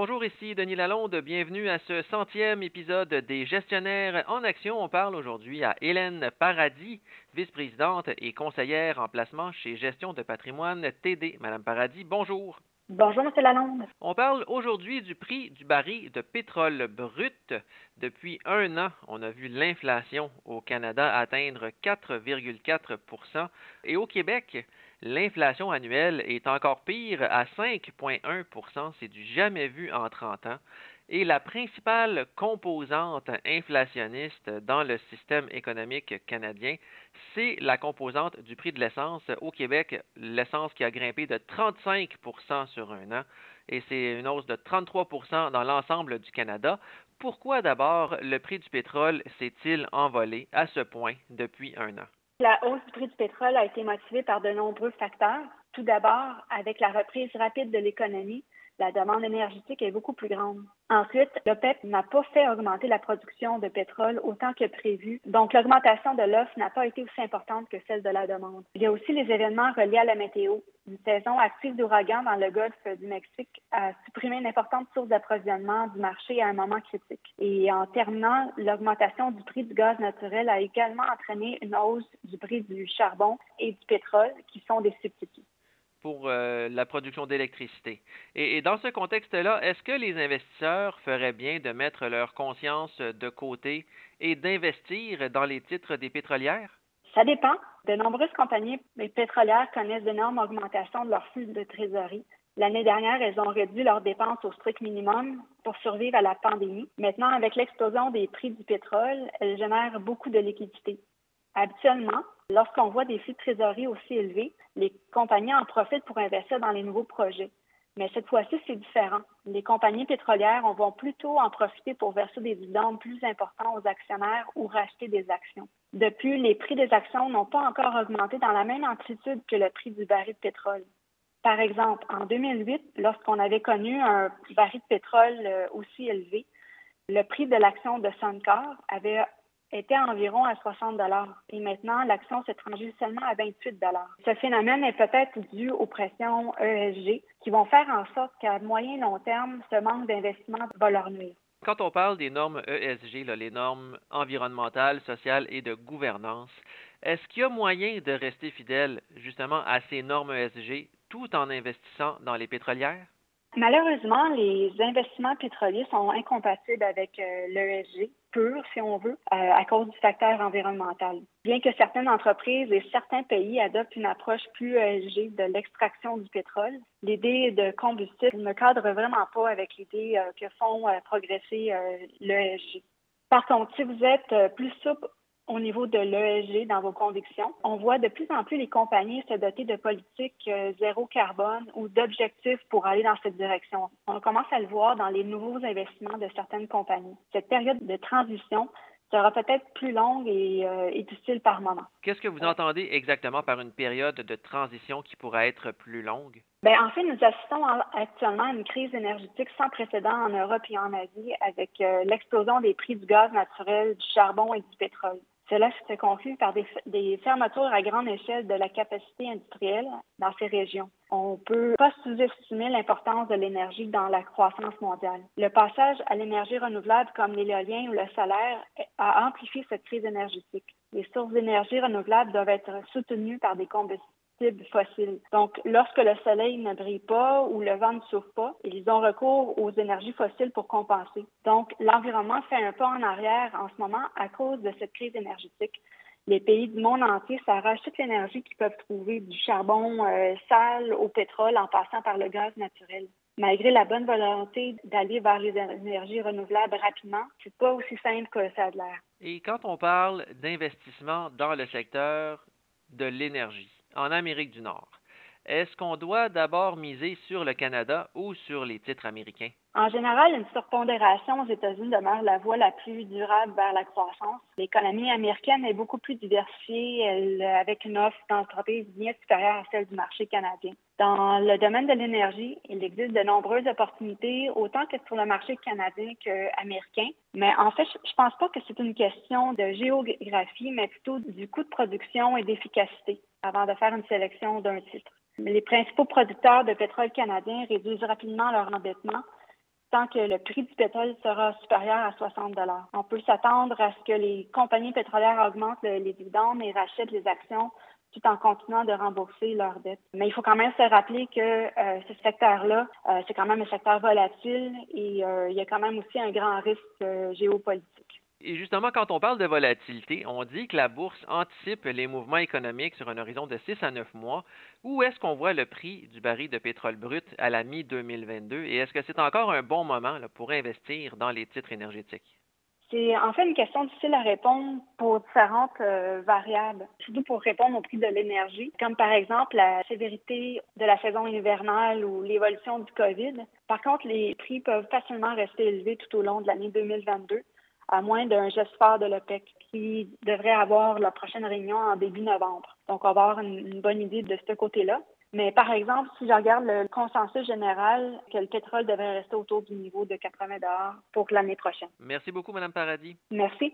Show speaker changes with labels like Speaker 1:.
Speaker 1: Bonjour, ici Denis Lalonde. Bienvenue à ce centième épisode des Gestionnaires en Action. On parle aujourd'hui à Hélène Paradis, vice-présidente et conseillère en placement chez Gestion de patrimoine TD. Madame Paradis, bonjour.
Speaker 2: Bonjour, M. Lalonde.
Speaker 1: On parle aujourd'hui du prix du baril de pétrole brut. Depuis un an, on a vu l'inflation au Canada atteindre 4,4% et au Québec, l'inflation annuelle est encore pire à 5,1% C'est du jamais vu en 30 ans et la principale composante inflationniste dans le système économique canadien, c'est la composante du prix de l'essence. Au Québec, l'essence qui a grimpé de 35% sur un an et c'est une hausse de 33% dans l'ensemble du Canada. Pourquoi d'abord le prix du pétrole s'est-il envolé à ce point depuis un an?
Speaker 2: La hausse du prix du pétrole a été motivée par de nombreux facteurs. Tout d'abord, avec la reprise rapide de l'économie, la demande énergétique est beaucoup plus grande. Ensuite, l'OPEP n'a pas fait augmenter la production de pétrole autant que prévu, donc l'augmentation de l'offre n'a pas été aussi importante que celle de la demande. Il y a aussi les événements reliés à la météo. Une saison active d'ouragan dans le golfe du Mexique a supprimé une importante source d'approvisionnement du marché à un moment critique. Et en terminant, l'augmentation du prix du gaz naturel a également entraîné une hausse du prix du charbon et du pétrole, qui sont des substituts
Speaker 1: pour euh, la production d'électricité. Et, dans ce contexte-là, est-ce que les investisseurs feraient bien de mettre leur conscience de côté et d'investir dans les titres des pétrolières?
Speaker 2: Ça dépend. De nombreuses compagnies pétrolières connaissent d'énormes augmentations de leurs flux de trésorerie. L'année dernière, elles ont réduit leurs dépenses au strict minimum pour survivre à la pandémie. Maintenant, avec l'explosion des prix du pétrole, elles génèrent beaucoup de liquidités. Habituellement, lorsqu'on voit des flux de trésorerie aussi élevés, les compagnies en profitent pour investir dans les nouveaux projets. Mais cette fois-ci, c'est différent. Les compagnies pétrolières vont plutôt en profiter pour verser des dividendes plus importants aux actionnaires ou racheter des actions. Depuis, les prix des actions n'ont pas encore augmenté dans la même amplitude que le prix du baril de pétrole. Par exemple, en 2008, lorsqu'on avait connu un baril de pétrole euh, aussi élevé, le prix de l'action de Suncor avait était environ à 60 dollars et maintenant l'action s'est rendue seulement à 28 dollars. Ce phénomène est peut-être dû aux pressions ESG qui vont faire en sorte qu'à moyen et long terme, ce manque d'investissement va leur nuire.
Speaker 1: Quand on parle des normes ESG, les normes environnementales, sociales et de gouvernance, est-ce qu'il y a moyen de rester fidèle justement à ces normes ESG tout en investissant dans les pétrolières?
Speaker 2: Malheureusement, les investissements pétroliers sont incompatibles avec euh, l'ESG pur, si on veut, euh, à cause du facteur environnemental. Bien que certaines entreprises et certains pays adoptent une approche plus ESG de l'extraction du pétrole, l'idée de combustible ne cadre vraiment pas avec l'idée euh, que font progresser l'ESG. Par contre, si vous êtes plus souple au niveau de l'ESG dans vos convictions. On voit de plus en plus les compagnies se doter de politiques euh, zéro carbone ou d'objectifs pour aller dans cette direction. On commence à le voir dans les nouveaux investissements de certaines compagnies. Cette période de transition sera peut-être plus longue et, euh, difficile par moment.
Speaker 1: Qu'est-ce que vous entendez exactement par une période de transition qui pourrait être plus longue?
Speaker 2: Bien, en fait, nous assistons actuellement à une crise énergétique sans précédent en Europe et en Asie avec euh, l'explosion des prix du gaz naturel, du charbon et du pétrole. Cela se conclut par des, fermetures à grande échelle de la capacité industrielle dans ces régions. On peut pas sous-estimer l'importance de l'énergie dans la croissance mondiale. Le passage à l'énergie renouvelable comme l'éolien ou le solaire a amplifié cette crise énergétique. Les sources d'énergie renouvelables doivent être soutenues par des combustibles Donc, lorsque le soleil ne brille pas ou le vent ne souffle pas, ils ont recours aux énergies fossiles pour compenser. Donc, l'environnement fait un pas en arrière en ce moment à cause de cette crise énergétique. Les pays du monde entier s'arrachent toute l'énergie qu'ils peuvent trouver, du charbon euh, sale au pétrole en passant par le gaz naturel. Malgré la bonne volonté d'aller vers les énergies renouvelables rapidement, c'est pas aussi simple que ça a l'air.
Speaker 1: Et quand on parle d'investissement dans le secteur de l'énergie, en Amérique du Nord. Est-ce qu'on doit d'abord miser sur le Canada ou sur les titres américains?
Speaker 2: En général, une surpondération aux États-Unis demeure la voie la plus durable vers la croissance. L'économie américaine est beaucoup plus diversifiée, elle, avec une offre d'entreprises bien supérieure à celle du marché canadien. Dans le domaine de l'énergie, il existe de nombreuses opportunités, autant que sur le marché canadien qu'américain. Mais en fait, je ne pense pas que c'est une question de géographie, mais plutôt du coût de production et d'efficacité avant de faire une sélection d'un titre. Les principaux producteurs de pétrole canadien réduisent rapidement leur endettement tant que le prix du pétrole sera supérieur à 60 On peut s'attendre à ce que les compagnies pétrolières augmentent les dividendes et rachètent les actions tout en continuant de rembourser leurs dettes. Mais il faut quand même se rappeler que euh, ce secteur-là, euh, c'est quand même un secteur volatile et euh, il y a quand même aussi un grand risque géopolitique.
Speaker 1: Et justement, quand on parle de volatilité, on dit que la bourse anticipe les mouvements économiques sur un horizon de 6 à 9 mois. Où est-ce qu'on voit le prix du baril de pétrole brut à la mi-2022 et est-ce que c'est encore un bon moment pour investir dans les titres énergétiques?
Speaker 2: C'est en fait une question difficile à répondre pour différentes euh, variables, surtout pour répondre au prix de l'énergie, comme par exemple la sévérité de la saison hivernale ou l'évolution du COVID. Par contre, les prix peuvent facilement rester élevés tout au long de l'année 2022 à moins d'un geste fort de l'OPEC qui devrait avoir la prochaine réunion en début novembre. Donc, on va avoir une, bonne idée de ce côté-là. Mais par exemple, si je regarde le consensus général que le pétrole devrait rester autour du niveau de 80 pour l'année prochaine.
Speaker 1: Merci beaucoup, Mme Paradis.
Speaker 2: Merci.